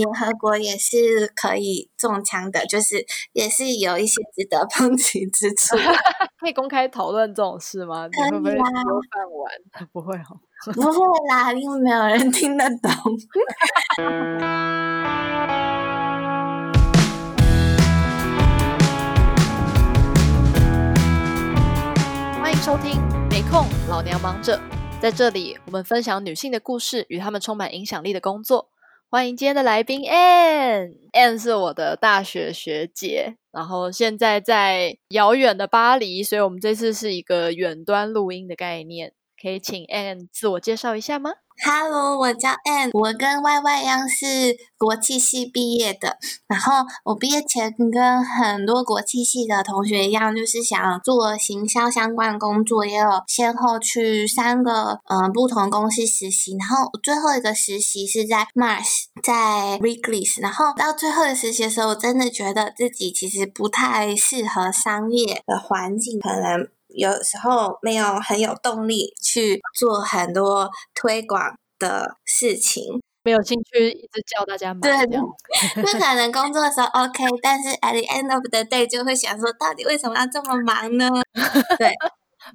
联合国也是可以中枪的，就是也是有一些值得抨击之处。可以公开讨论这种事吗？可以啊，你会不会有饭碗？不会哦，不会啦，因为没有人听得懂。欢迎收听，没空，老娘忙着。在这里，我们分享女性的故事与她们充满影响力的工作。欢迎今天的来宾 Anne，Anne 是我的大学学姐，然后现在在遥远的巴黎，所以我们这次是一个远端录音的概念。可以请 Anne 自我介绍一下吗？Hello，我叫 Ann，我跟 Y Y 一样是国际系毕业的。然后我毕业前跟很多国际系的同学一样，就是想做行销相关工作，也有先后去三个嗯、呃、不同公司实习。然后最后一个实习是在 Mars，在 Riggles。然后到最后的实习的时候，我真的觉得自己其实不太适合商业的环境，可能。有时候没有很有动力去做很多推广的事情，没有兴趣一直叫大家买。对，不可能工作的时候 OK，但是 at the end of the day 就会想说，到底为什么要这么忙呢？对。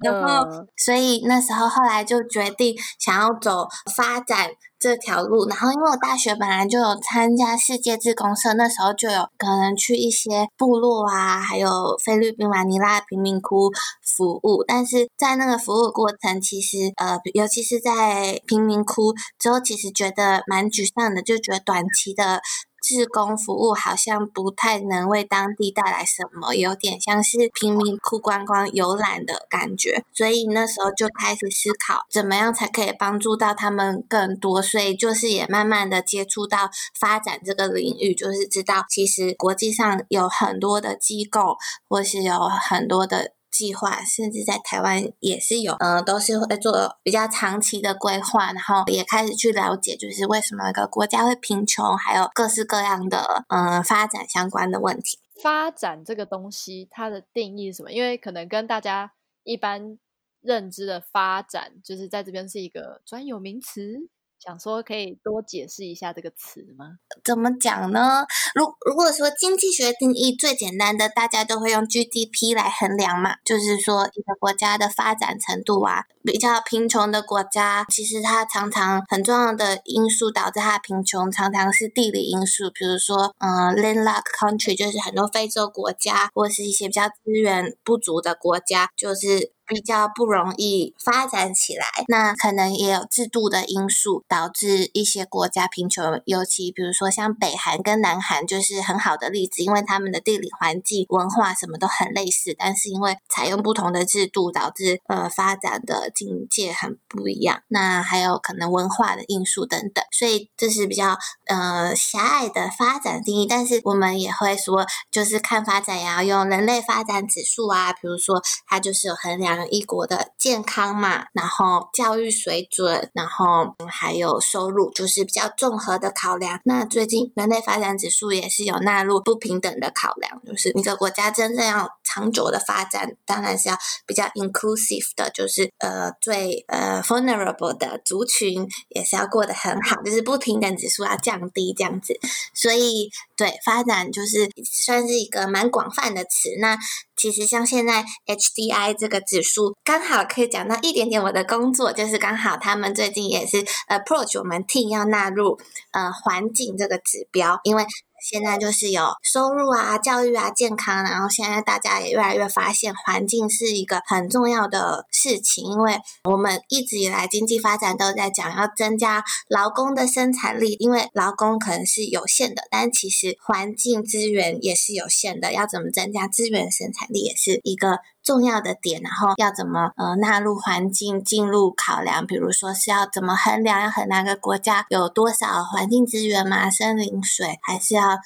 然后，嗯、所以那时候后来就决定想要走发展这条路。然后，因为我大学本来就有参加世界志工社，那时候就有可能去一些部落啊，还有菲律宾马尼拉贫民窟服务。但是在那个服务过程，其实呃，尤其是在贫民窟之后，其实觉得蛮沮丧的，就觉得短期的。志工服务好像不太能为当地带来什么，有点像是贫民窟观光游览的感觉，所以那时候就开始思考怎么样才可以帮助到他们更多，所以就是也慢慢的接触到发展这个领域，就是知道其实国际上有很多的机构，或是有很多的。计划甚至在台湾也是有，嗯、都是会做比较长期的规划，然后也开始去了解，就是为什么一个国家会贫穷，还有各式各样的嗯、发展相关的问题。发展这个东西，它的定义是什么？因为可能跟大家一般认知的发展，就是在这边是一个专有名词。想说可以多解释一下这个词吗？怎么讲呢？如如果说经济学定义最简单的，大家都会用 GDP 来衡量嘛，就是说一个国家的发展程度啊。比较贫穷的国家，其实它常常很重要的因素导致它贫穷，常常是地理因素，比如说嗯，landlocked country 就是很多非洲国家，或是一些比较资源不足的国家，就是。比较不容易发展起来，那可能也有制度的因素导致一些国家贫穷，尤其比如说像北韩跟南韩就是很好的例子，因为他们的地理环境、文化什么都很类似，但是因为采用不同的制度，导致呃发展的境界很不一样。那还有可能文化的因素等等，所以这是比较呃狭隘的发展定义。但是我们也会说，就是看发展也要用人类发展指数啊，比如说它就是有衡量。一国的健康嘛，然后教育水准，然后还有收入，就是比较综合的考量。那最近人类发展指数也是有纳入不平等的考量，就是一个国家真正要长久的发展，当然是要比较 inclusive 的，就是呃最呃 vulnerable 的族群也是要过得很好，就是不平等指数要降低这样子。所以对发展就是算是一个蛮广泛的词。那其实像现在 HDI 这个指数，刚好可以讲到一点点我的工作，就是刚好他们最近也是 approach 我们 team 要纳入呃环境这个指标，因为。现在就是有收入啊、教育啊、健康，然后现在大家也越来越发现环境是一个很重要的事情，因为我们一直以来经济发展都在讲要增加劳工的生产力，因为劳工可能是有限的，但其实环境资源也是有限的，要怎么增加资源生产力也是一个。重要的点，然后要怎么呃纳入环境进入考量？比如说是要怎么衡量？要衡量一个国家有多少环境资源嘛，森林、水，还是要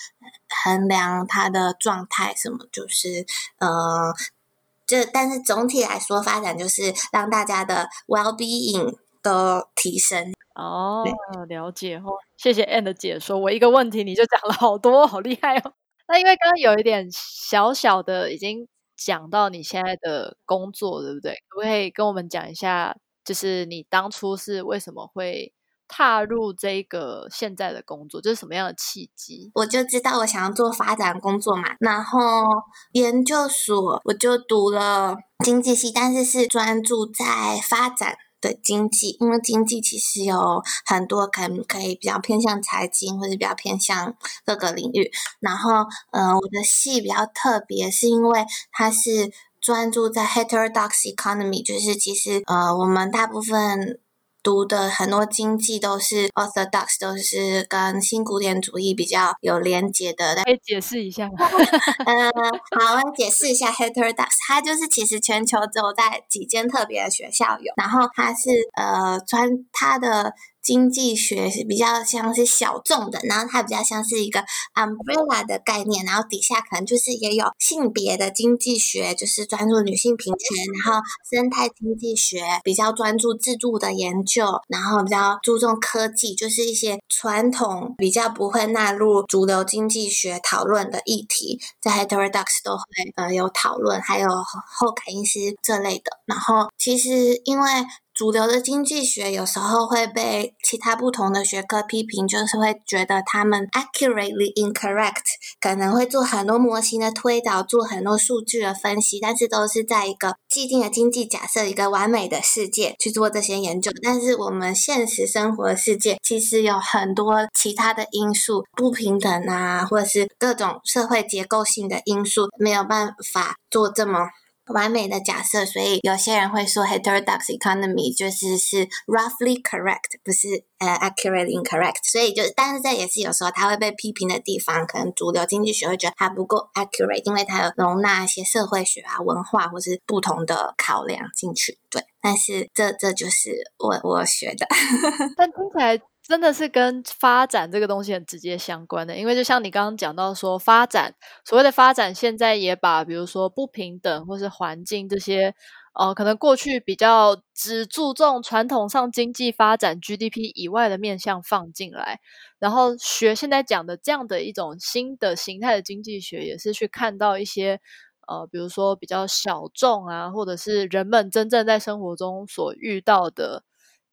衡量它的状态？什么就是呃，这但是总体来说，发展就是让大家的 well being 都提升。哦，了解哦，谢谢 Ann 的解说。我一个问题你就讲了好多，好厉害哦。那因为刚刚有一点小小的已经。讲到你现在的工作，对不对？可不可以跟我们讲一下，就是你当初是为什么会踏入这个现在的工作？就是什么样的契机？我就知道我想要做发展工作嘛，然后研究所我就读了经济系，但是是专注在发展。的经济，因为经济其实有很多可能可以比较偏向财经，或者比较偏向各个领域。然后，呃，我的系比较特别，是因为它是专注在 heterodox economy，就是其实呃，我们大部分。读的很多经济都是 orthodox，都是跟新古典主义比较有连结的。可以解释一下吗？嗯，好，我解释一下 heterodox，它就是其实全球只有在几间特别的学校有，然后它是呃专它的。经济学是比较像是小众的，然后它比较像是一个 umbrella 的概念，然后底下可能就是也有性别的经济学，就是专注女性平权，然后生态经济学比较专注制度的研究，然后比较注重科技，就是一些传统比较不会纳入主流经济学讨论的议题，在 heterodox 都会呃有讨论，还有后凯因斯这类的。然后其实因为主流的经济学有时候会被其他不同的学科批评，就是会觉得他们 accurately incorrect，可能会做很多模型的推导，做很多数据的分析，但是都是在一个既定的经济假设、一个完美的世界去做这些研究。但是我们现实生活的世界其实有很多其他的因素，不平等啊，或者是各种社会结构性的因素，没有办法做这么。完美的假设，所以有些人会说 heterodox economy 就是是 roughly correct，不是呃、accurately incorrect。所以就是，但是这也是有时候它会被批评的地方，可能主流经济学会觉得它不够 accurate，因为它有容纳一些社会学啊、文化或是不同的考量进去。对，但是这这就是我我学的，但听起来。真的是跟发展这个东西很直接相关的，因为就像你刚刚讲到说，发展所谓的发展，现在也把比如说不平等或是环境这些，呃，可能过去比较只注重传统上经济发展 GDP 以外的面向放进来，然后学现在讲的这样的一种新的形态的经济学，也是去看到一些呃，比如说比较小众啊，或者是人们真正在生活中所遇到的。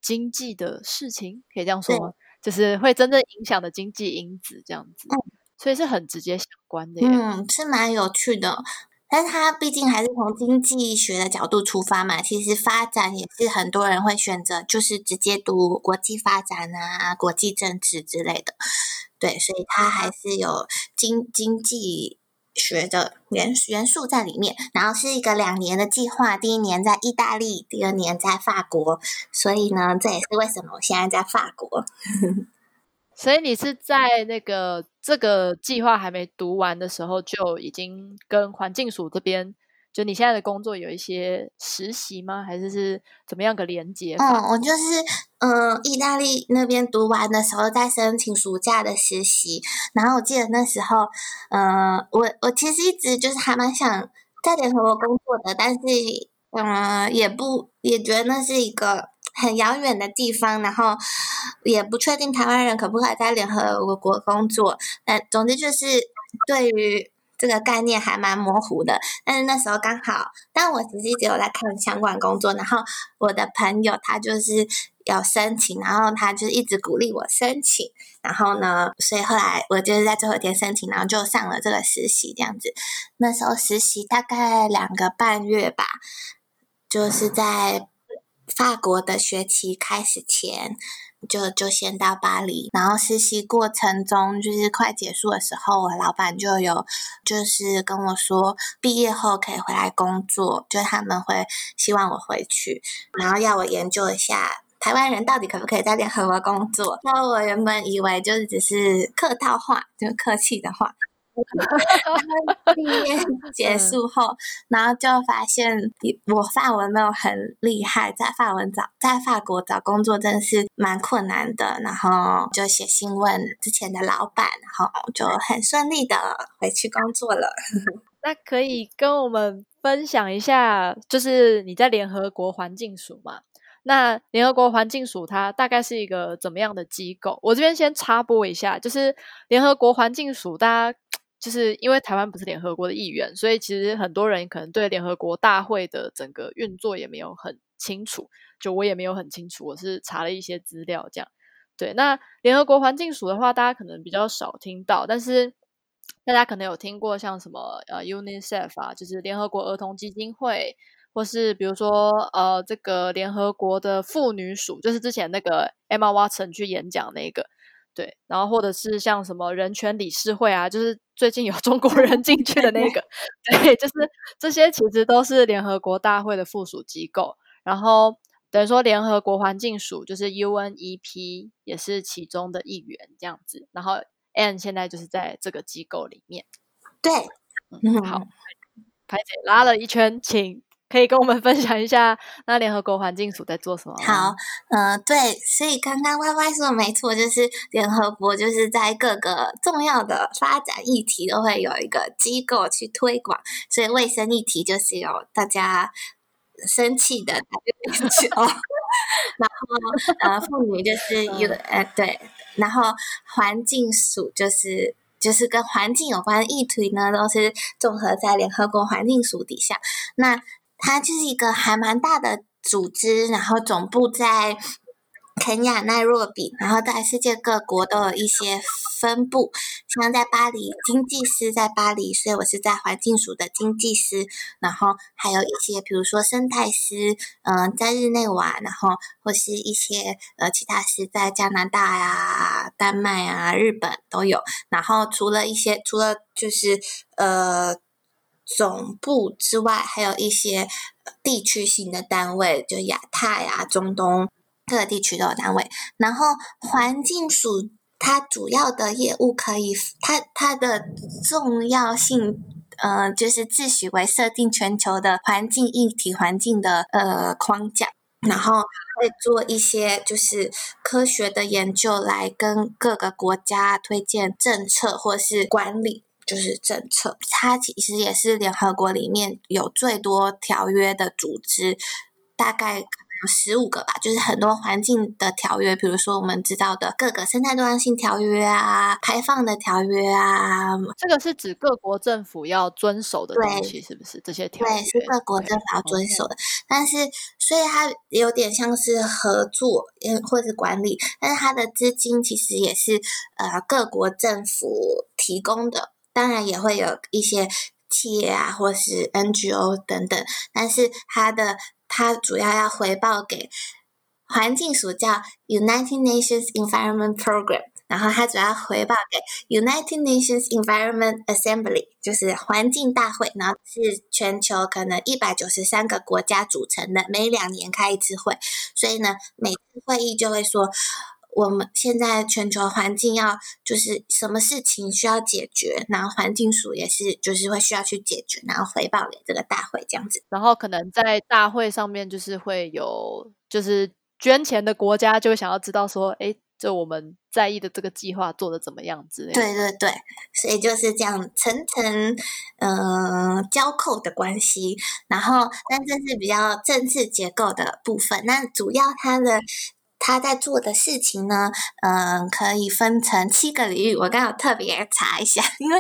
经济的事情可以这样说吗？就是会真正影响的经济因子这样子，嗯，所以是很直接相关的。嗯，是蛮有趣的，但是它毕竟还是从经济学的角度出发嘛。其实发展也是很多人会选择，就是直接读国际发展啊、国际政治之类的。对，所以它还是有经经济。学的元元素在里面，然后是一个两年的计划，第一年在意大利，第二年在法国，所以呢，这也是为什么我现在在法国。所以你是在那个这个计划还没读完的时候，就已经跟环境署这边。就你现在的工作有一些实习吗？还是是怎么样个连接？嗯，我就是嗯、呃，意大利那边读完的时候在申请暑假的实习，然后我记得那时候，嗯、呃，我我其实一直就是还蛮想在联合国工作的，但是嗯、呃，也不也觉得那是一个很遥远的地方，然后也不确定台湾人可不可以在联合国工作。但总之就是对于。这个概念还蛮模糊的，但是那时候刚好，但我实一直有在看相关工作，然后我的朋友他就是有申请，然后他就一直鼓励我申请，然后呢，所以后来我就是在最后一天申请，然后就上了这个实习这样子。那时候实习大概两个半月吧，就是在法国的学期开始前。就就先到巴黎，然后实习过程中就是快结束的时候，我老板就有就是跟我说，毕业后可以回来工作，就他们会希望我回去，然后要我研究一下台湾人到底可不可以在联合国工作。那我原本以为就是只是客套话，就客气的话。毕业结束后，然后就发现我法文没有很厉害，在法文找在法国找工作真的是蛮困难的。然后就写信问之前的老板，然后就很顺利的回去工作了。那可以跟我们分享一下，就是你在联合国环境署嘛？那联合国环境署它大概是一个怎么样的机构？我这边先插播一下，就是联合国环境署，大家。就是因为台湾不是联合国的一员，所以其实很多人可能对联合国大会的整个运作也没有很清楚。就我也没有很清楚，我是查了一些资料这样。对，那联合国环境署的话，大家可能比较少听到，但是大家可能有听过像什么呃 UNICEF 啊，就是联合国儿童基金会。或是比如说，呃，这个联合国的妇女署，就是之前那个 Emma Watson 去演讲那个，对，然后或者是像什么人权理事会啊，就是最近有中国人进去的那个，对，就是这些其实都是联合国大会的附属机构。然后等于说联合国环境署就是 UNEP 也是其中的一员这样子。然后 Anne 现在就是在这个机构里面，对，嗯，好，排姐拉了一圈，请。可以跟我们分享一下，那联合国环境署在做什么？好，嗯、呃，对，所以刚刚 Y Y 说的没错，就是联合国就是在各个重要的发展议题都会有一个机构去推广，所以卫生议题就是有大家生气的 WHO，然后呃妇女就是 有呃对，然后环境署就是就是跟环境有关的议题呢，都是综合在联合国环境署底下，那。它就是一个还蛮大的组织，然后总部在肯亚奈若比，然后在世界各国都有一些分部，像在巴黎，经济师在巴黎，所以我是在环境署的经济师，然后还有一些比如说生态师，嗯、在日内瓦，然后或是一些呃其他司在加拿大呀、丹麦啊、日本都有，然后除了一些，除了就是呃。总部之外，还有一些地区性的单位，就亚太啊、中东各个地区都有单位。然后环境署它主要的业务可以，它它的重要性，呃，就是自诩为设定全球的环境一体环境的呃框架，然后会做一些就是科学的研究，来跟各个国家推荐政策或是管理。就是政策，它其实也是联合国里面有最多条约的组织，大概有十五个吧。就是很多环境的条约，比如说我们知道的各个生态多样性条约啊、排放的条约啊。这个是指各国政府要遵守的东西，是不是？这些条约对，是各国政府要遵守的。但是，所以它有点像是合作，或者是管理，但是它的资金其实也是呃各国政府提供的。当然也会有一些企业啊，或是 NGO 等等，但是它的它主要要回报给环境署叫 United Nations Environment Program，然后它主要回报给 United Nations Environment Assembly，就是环境大会，然后是全球可能一百九十三个国家组成的，每两年开一次会，所以呢，每次会议就会说。我们现在全球环境要就是什么事情需要解决，然后环境署也是就是会需要去解决，然后回报给这个大会这样子。然后可能在大会上面就是会有就是捐钱的国家就会想要知道说，哎，就我们在意的这个计划做的怎么样之类的。对对对，所以就是这样层层嗯交扣的关系。然后，但这是比较政治结构的部分。那主要它的。他在做的事情呢，嗯，可以分成七个领域。我刚好特别查一下，因为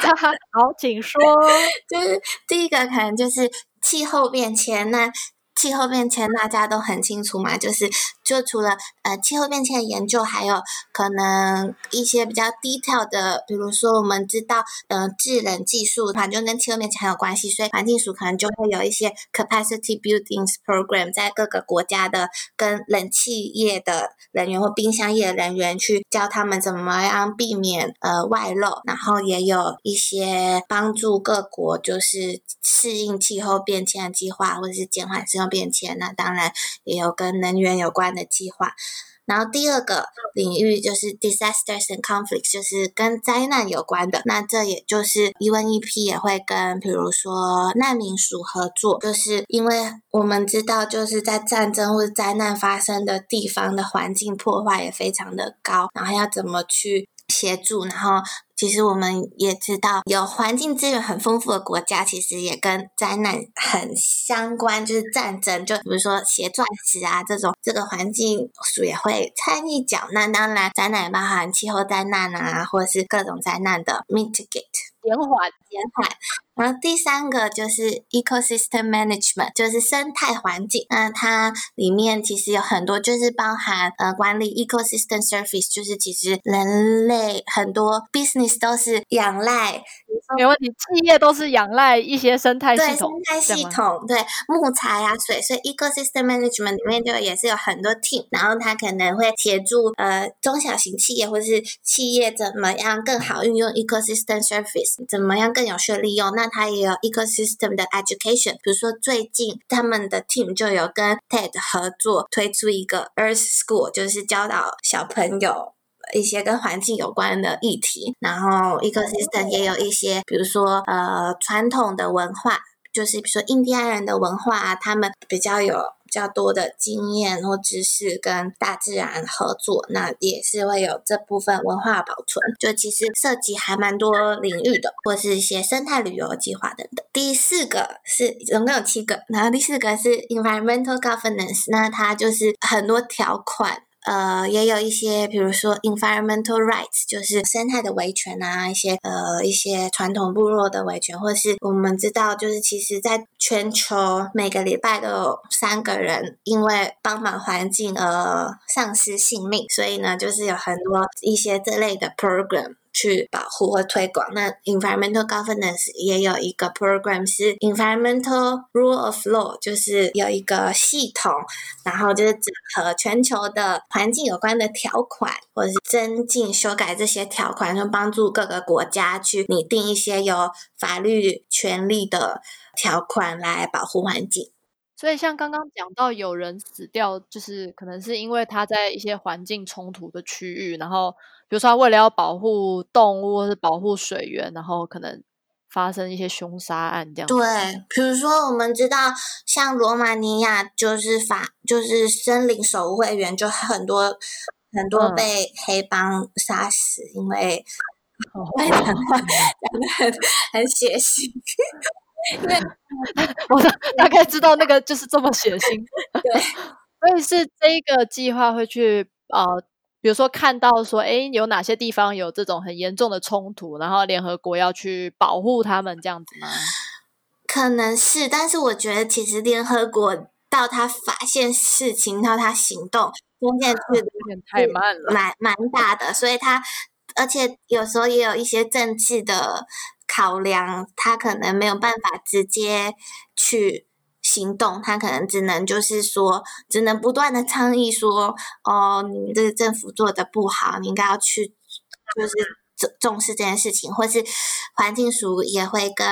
他 好，请说。就是第一个可能就是气候变迁那。气候变迁大家都很清楚嘛，就是就除了呃气候变迁的研究，还有可能一些比较 detail 的，比如说我们知道，呃制冷技术，反正跟气候变迁很有关系，所以环境署可能就会有一些 capacity buildings program，在各个国家的跟冷气业的人员或冰箱业的人员去教他们怎么样避免呃外漏，然后也有一些帮助各国就是适应气候变迁的计划，或者是减缓气候。变迁，那当然也有跟能源有关的计划。然后第二个领域就是 disasters and conflicts，就是跟灾难有关的。那这也就是 UNEP 也会跟，比如说难民署合作，就是因为我们知道，就是在战争或者灾难发生的地方的环境破坏也非常的高，然后要怎么去协助，然后。其实我们也知道，有环境资源很丰富的国家，其实也跟灾难很相关，就是战争，就比如说鞋钻石啊这种，这个环境署也会参与缴纳。当然，灾难也包含气候灾难啊，或者是各种灾难的 mitigate。减缓减缓。然后第三个就是 ecosystem management，就是生态环境。那它里面其实有很多，就是包含呃管理 ecosystem service，就是其实人类很多 business 都是仰赖。没问题，企业都是仰赖一些生态系统，对生态系统，对木材啊、水，所以 ecosystem management 里面就也是有很多 team，然后它可能会协助呃中小型企业或是企业怎么样更好运用 ecosystem service，怎么样更有效利用。那它也有 ecosystem 的 education，比如说最近他们的 team 就有跟 TED 合作推出一个 Earth School，就是教导小朋友。一些跟环境有关的议题，然后 ecosystem 也有一些，比如说呃传统的文化，就是比如说印第安人的文化啊，他们比较有比较多的经验或知识跟大自然合作，那也是会有这部分文化保存，就其实涉及还蛮多领域的，或是一些生态旅游计划等等。第四个是总共有七个，然后第四个是 environmental governance，那它就是很多条款。呃，也有一些，比如说 environmental rights，就是生态的维权啊，一些呃一些传统部落的维权，或是我们知道，就是其实在全球每个礼拜都有三个人因为帮忙环境而丧失性命，所以呢，就是有很多一些这类的 program。去保护和推广。那 environmental governance 也有一个 program 是 environmental rule of law，就是有一个系统，然后就是整合全球的环境有关的条款，或者是增进、修改这些条款，就帮助各个国家去拟定一些有法律权利的条款来保护环境。所以，像刚刚讲到有人死掉，就是可能是因为他在一些环境冲突的区域，然后。比如说，他为了要保护动物或是保护水源，然后可能发生一些凶杀案这样。对，比如说我们知道，像罗马尼亚就是法，就是森林守护会员，就很多很多被黑帮杀死，嗯、因为 讲的很很血腥。因为 我大概知道那个就是这么血腥。对，所以是这一个计划会去呃。比如说看到说，哎，有哪些地方有这种很严重的冲突，然后联合国要去保护他们这样子吗？可能是，但是我觉得其实联合国到他发现事情到他行动，中间是 有点太慢了，蛮蛮大的，所以他而且有时候也有一些政治的考量，他可能没有办法直接去。行动，他可能只能就是说，只能不断的倡议说，哦，你们这个政府做的不好，你应该要去，就是重重视这件事情，或是环境署也会跟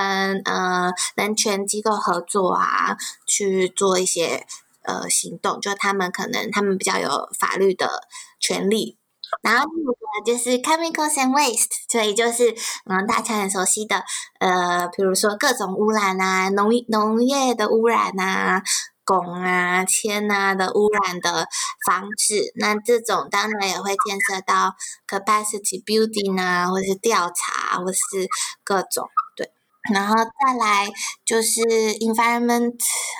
呃人权机构合作啊，去做一些呃行动，就他们可能他们比较有法律的权利。然后第五个就是 chemicals and waste，所以就是嗯，大家很熟悉的呃，比如说各种污染啊，农农业的污染啊，汞啊、铅啊的污染的防治。那这种当然也会牵涉到 capacity building 啊，或是调查，或是各种对。然后再来就是 environment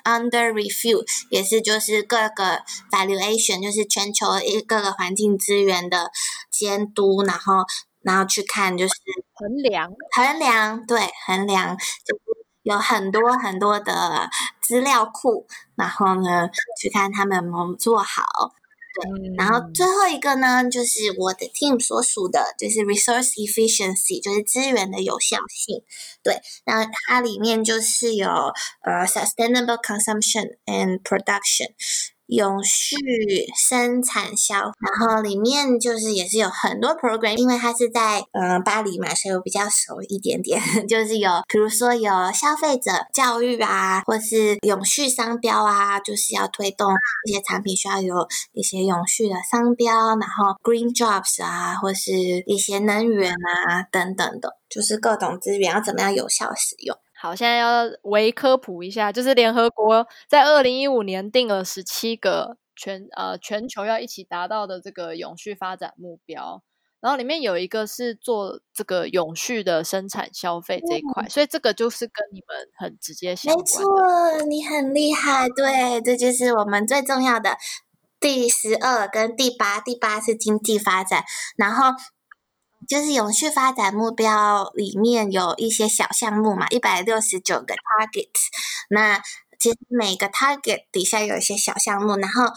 under review，也是就是各个 valuation，就是全球一各个环境资源的监督，然后然后去看就是衡量衡量，对，衡量就是有很多很多的资料库，然后呢去看他们有没有做好。对，然后最后一个呢，就是我的 team 所属的，就是 resource efficiency，就是资源的有效性。对，那它里面就是有呃 sustainable consumption and production。永续生产销，然后里面就是也是有很多 program，因为它是在呃巴黎嘛，所以我比较熟一点点。就是有，比如说有消费者教育啊，或是永续商标啊，就是要推动一些产品需要有一些永续的商标，然后 green jobs 啊，或是一些能源啊等等的，就是各种资源要怎么样有效使用。好，现在要微科普一下，就是联合国在二零一五年定了十七个全呃全球要一起达到的这个永续发展目标，然后里面有一个是做这个永续的生产消费这一块，嗯、所以这个就是跟你们很直接相关。没错，你很厉害，对，这就是我们最重要的第十二跟第八，第八是经济发展，然后。就是永续发展目标里面有一些小项目嘛，一百六十九个 target。那其实每个 target 底下有一些小项目，然后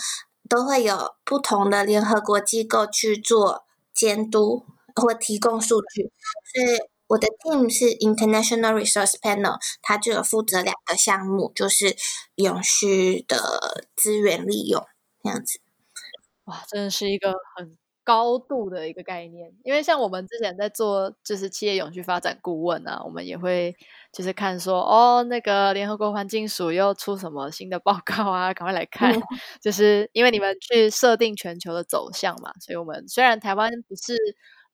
都会有不同的联合国机构去做监督或提供数据。所以我的 team 是 International Resource Panel，它就有负责两个项目，就是永续的资源利用这样子。哇，真的是一个很。高度的一个概念，因为像我们之前在做就是企业永续发展顾问啊，我们也会就是看说哦，那个联合国环境署又出什么新的报告啊，赶快来看。嗯、就是因为你们去设定全球的走向嘛，所以我们虽然台湾不是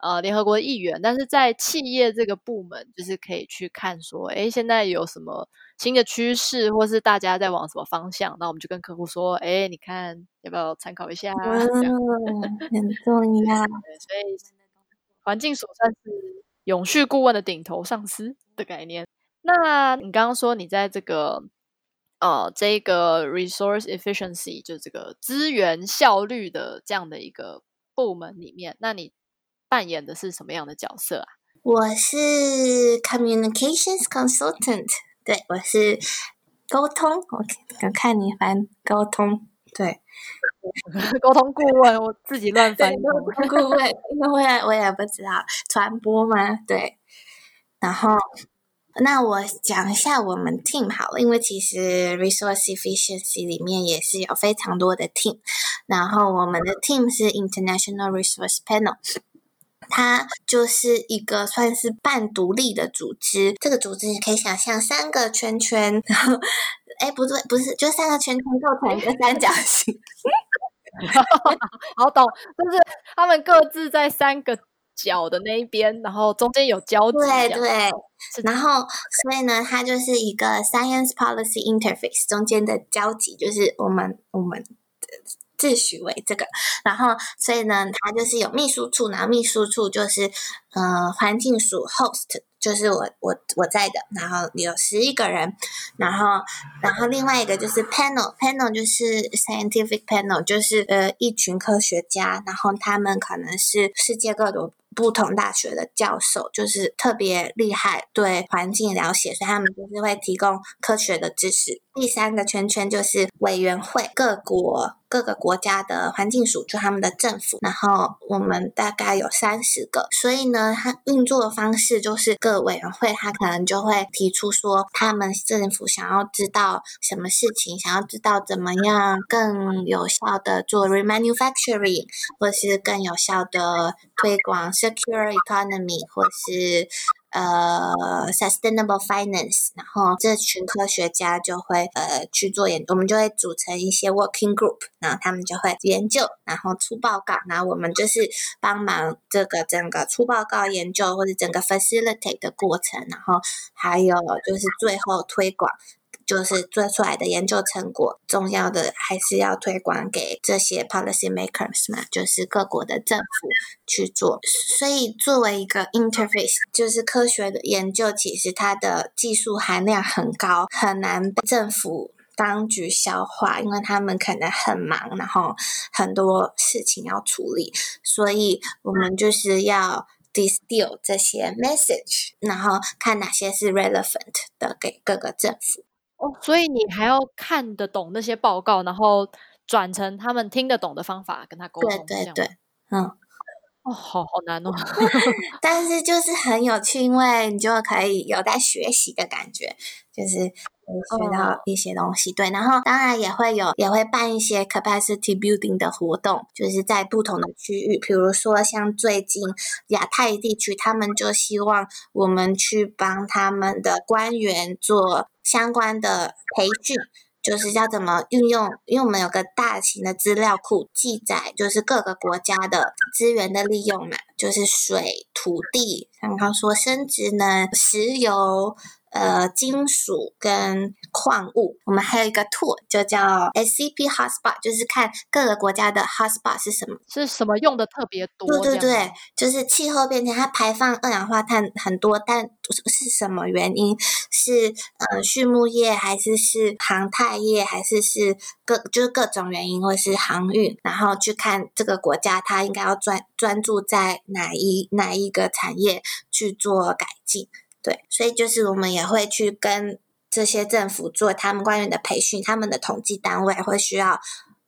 呃联合国的议员，但是在企业这个部门，就是可以去看说，哎，现在有什么新的趋势，或是大家在往什么方向，那我们就跟客户说，哎，你看。要不要参考一下？嗯，很重要。所以环境所算是永续顾问的顶头上司的概念。那你刚刚说你在这个呃这个 resource efficiency 就这个资源效率的这样的一个部门里面，那你扮演的是什么样的角色啊？我是 communications consultant，对，我是沟通。我看你翻沟通。对，沟通顾问，我自己乱翻。沟通顾问，因为我也我也不知道传播吗？对。然后，那我讲一下我们 team 好了，因为其实 resource efficiency 里面也是有非常多的 team。然后我们的 team 是 International Resource Panel，它就是一个算是半独立的组织。这个组织你可以想象三个圈圈，然后。哎，不对，不是，就三个圈圈构成一个三角形。好懂，就是他们各自在三个角的那一边，然后中间有交集。对对，然后所以呢，它就是一个 Science Policy Interface 中间的交集，就是我们我们自诩为这个。然后所以呢，它就是有秘书处，然后秘书处就是呃环境署 host。就是我我我在的，然后有十一个人，然后然后另外一个就是 panel，panel 就是 scientific panel，就是呃一群科学家，然后他们可能是世界各国不同大学的教授，就是特别厉害，对环境了解，所以他们就是会提供科学的知识。第三个圈圈就是委员会，各国各个国家的环境署，就他们的政府，然后我们大概有三十个，所以呢，它运作的方式就是各委员会他可能就会提出说，他们政府想要知道什么事情，想要知道怎么样更有效的做 remanufacturing，或是更有效的推广 secure economy，或是。呃，sustainable finance，然后这群科学家就会呃去做研，我们就会组成一些 working group，然后他们就会研究，然后出报告，然后我们就是帮忙这个整个出报告研究或者整个 facilitate 的过程，然后还有就是最后推广。就是做出来的研究成果，重要的还是要推广给这些 policy makers 嘛，就是各国的政府去做。所以作为一个 interface，就是科学的研究，其实它的技术含量很高，很难被政府当局消化，因为他们可能很忙，然后很多事情要处理，所以我们就是要 distill 这些 message，然后看哪些是 relevant 的给各个政府。哦，所以你还要看得懂那些报告，然后转成他们听得懂的方法跟他沟通。对对对，嗯，哦，好好难哦。但是就是很有趣，因为你就可以有在学习的感觉，就是学到一些东西。哦、对，然后当然也会有，也会办一些 capacity building 的活动，就是在不同的区域，比如说像最近亚太地区，他们就希望我们去帮他们的官员做。相关的培训，就是要怎么运用，因为我们有个大型的资料库，记载就是各个国家的资源的利用嘛，就是水、土地，刚刚说生殖能、石油、呃金属跟矿物。我们还有一个 tool 就叫 SCP Hotspot，就是看各个国家的 Hotspot 是什么，是什么用的特别多。对对对，就是气候变迁，它排放二氧化碳很多，但是什么原因？是呃畜牧业，还是是航太业，还是是各就是各种原因，或是航运，然后去看这个国家它应该要专专注在哪一哪一个产业去做改进。对，所以就是我们也会去跟这些政府做他们官员的培训，他们的统计单位会需要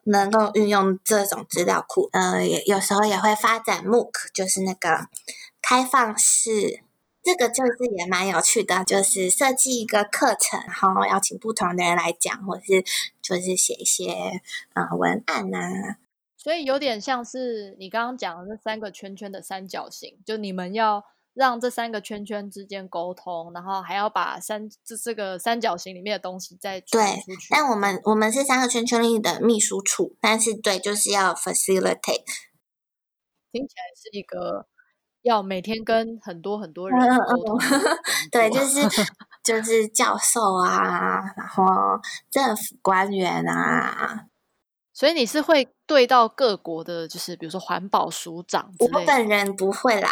能够运用这种资料库。呃，也有时候也会发展 MOOC，就是那个开放式，这个就是也蛮有趣的，就是设计一个课程，然后邀请不同的人来讲，或是就是写一些呃文案呐、啊。所以有点像是你刚刚讲的那三个圈圈的三角形，就你们要。让这三个圈圈之间沟通，然后还要把三这这个三角形里面的东西再传出去。对，但我们我们是三个圈圈里的秘书处，但是对，就是要 facilitate。听起来是一个要每天跟很多很多人沟通。对，就是 就是教授啊，然后政府官员啊。所以你是会对到各国的，就是比如说环保署长。我本人不会啦，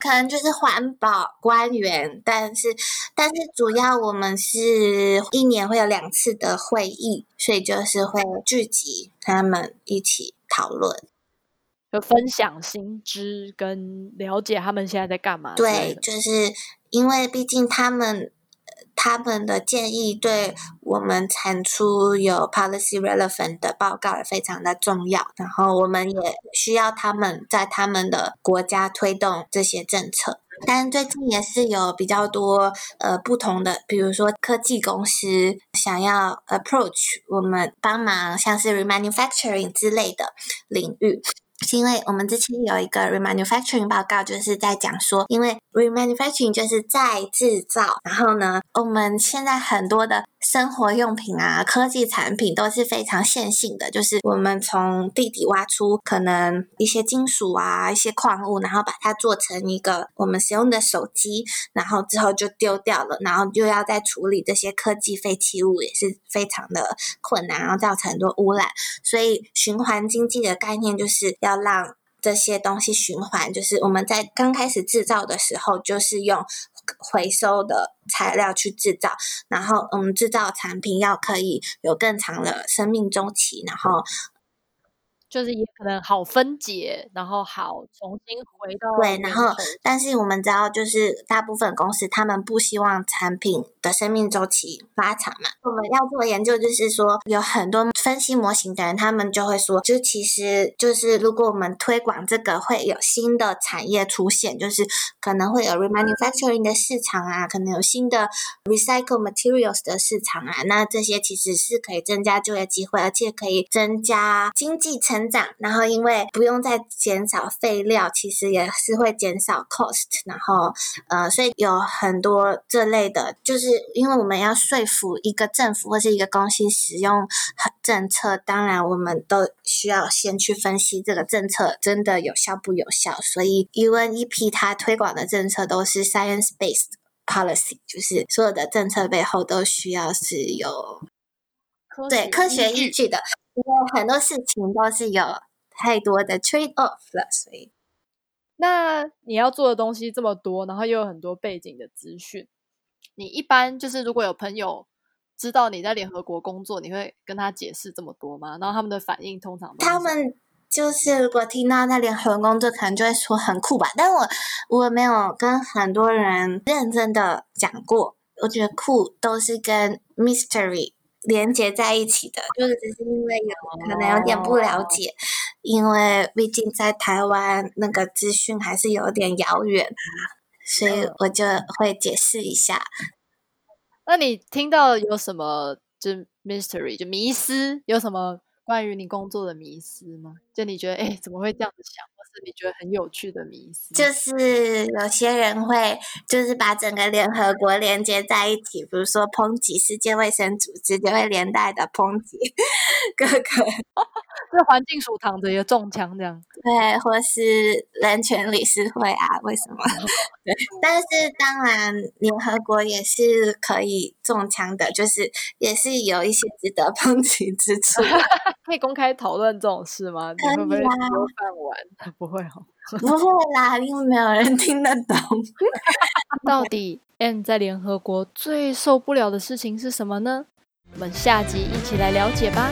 可能就是环保官员，但是但是主要我们是一年会有两次的会议，所以就是会聚集他们一起讨论，就分享新知跟了解他们现在在干嘛。对，就是因为毕竟他们。他们的建议对我们产出有 policy relevant 的报告也非常的重要，然后我们也需要他们在他们的国家推动这些政策。但最近也是有比较多呃不同的，比如说科技公司想要 approach 我们帮忙，像是 remanufacturing 之类的领域。是因为我们之前有一个 remanufacturing 报告，就是在讲说，因为 remanufacturing 就是再制造，然后呢，我们现在很多的生活用品啊、科技产品都是非常线性的，就是我们从地底挖出可能一些金属啊、一些矿物，然后把它做成一个我们使用的手机，然后之后就丢掉了，然后又要再处理这些科技废弃物，也是非常的困难，然后造成很多污染。所以循环经济的概念就是要。让这些东西循环，就是我们在刚开始制造的时候，就是用回收的材料去制造，然后嗯制造产品要可以有更长的生命周期，然后。就是也可能好分解，然后好重新回到对，然后但是我们知道，就是大部分公司他们不希望产品的生命周期拉长嘛。我们要做研究，就是说有很多分析模型的人，他们就会说，就其实就是如果我们推广这个，会有新的产业出现，就是可能会有 remanufacturing 的市场啊，可能有新的 recycle materials 的市场啊，那这些其实是可以增加就业机会，而且可以增加经济成。成长，然后因为不用再减少废料，其实也是会减少 cost，然后呃，所以有很多这类的，就是因为我们要说服一个政府或是一个公司使用政策，当然我们都需要先去分析这个政策真的有效不有效，所以 UNEP 它推广的政策都是 science-based policy，就是所有的政策背后都需要是有对科学依据的。因为很多事情都是有太多的 trade off 了，所以那你要做的东西这么多，然后又有很多背景的资讯，你一般就是如果有朋友知道你在联合国工作，你会跟他解释这么多吗？然后他们的反应通常他们就是如果听到在联合国工作，可能就会说很酷吧。但我我没有跟很多人认真的讲过，我觉得酷都是跟 mystery。连接在一起的，就是只是因为有可能有点不了解，oh. 因为毕竟在台湾那个资讯还是有点遥远啊，所以我就会解释一下。那你听到有什么就 mystery 就迷思，有什么关于你工作的迷思吗？就你觉得哎，怎么会这样子想？或是你觉得很有趣的迷思，就是有些人会就是把整个联合国连接在一起，比如说抨击世界卫生组织，就会连带的抨击 各个 这环境署躺着也中枪这样。对，或是人权理事会啊？为什么？对，但是当然，联合国也是可以中枪的，就是也是有一些值得抨击之处。可以公开讨论这种事吗？不会丢饭碗？不会哦，不会啦，因为没有人听得懂。到底 Anne 在联合国最受不了的事情是什么呢？我们下集一起来了解吧。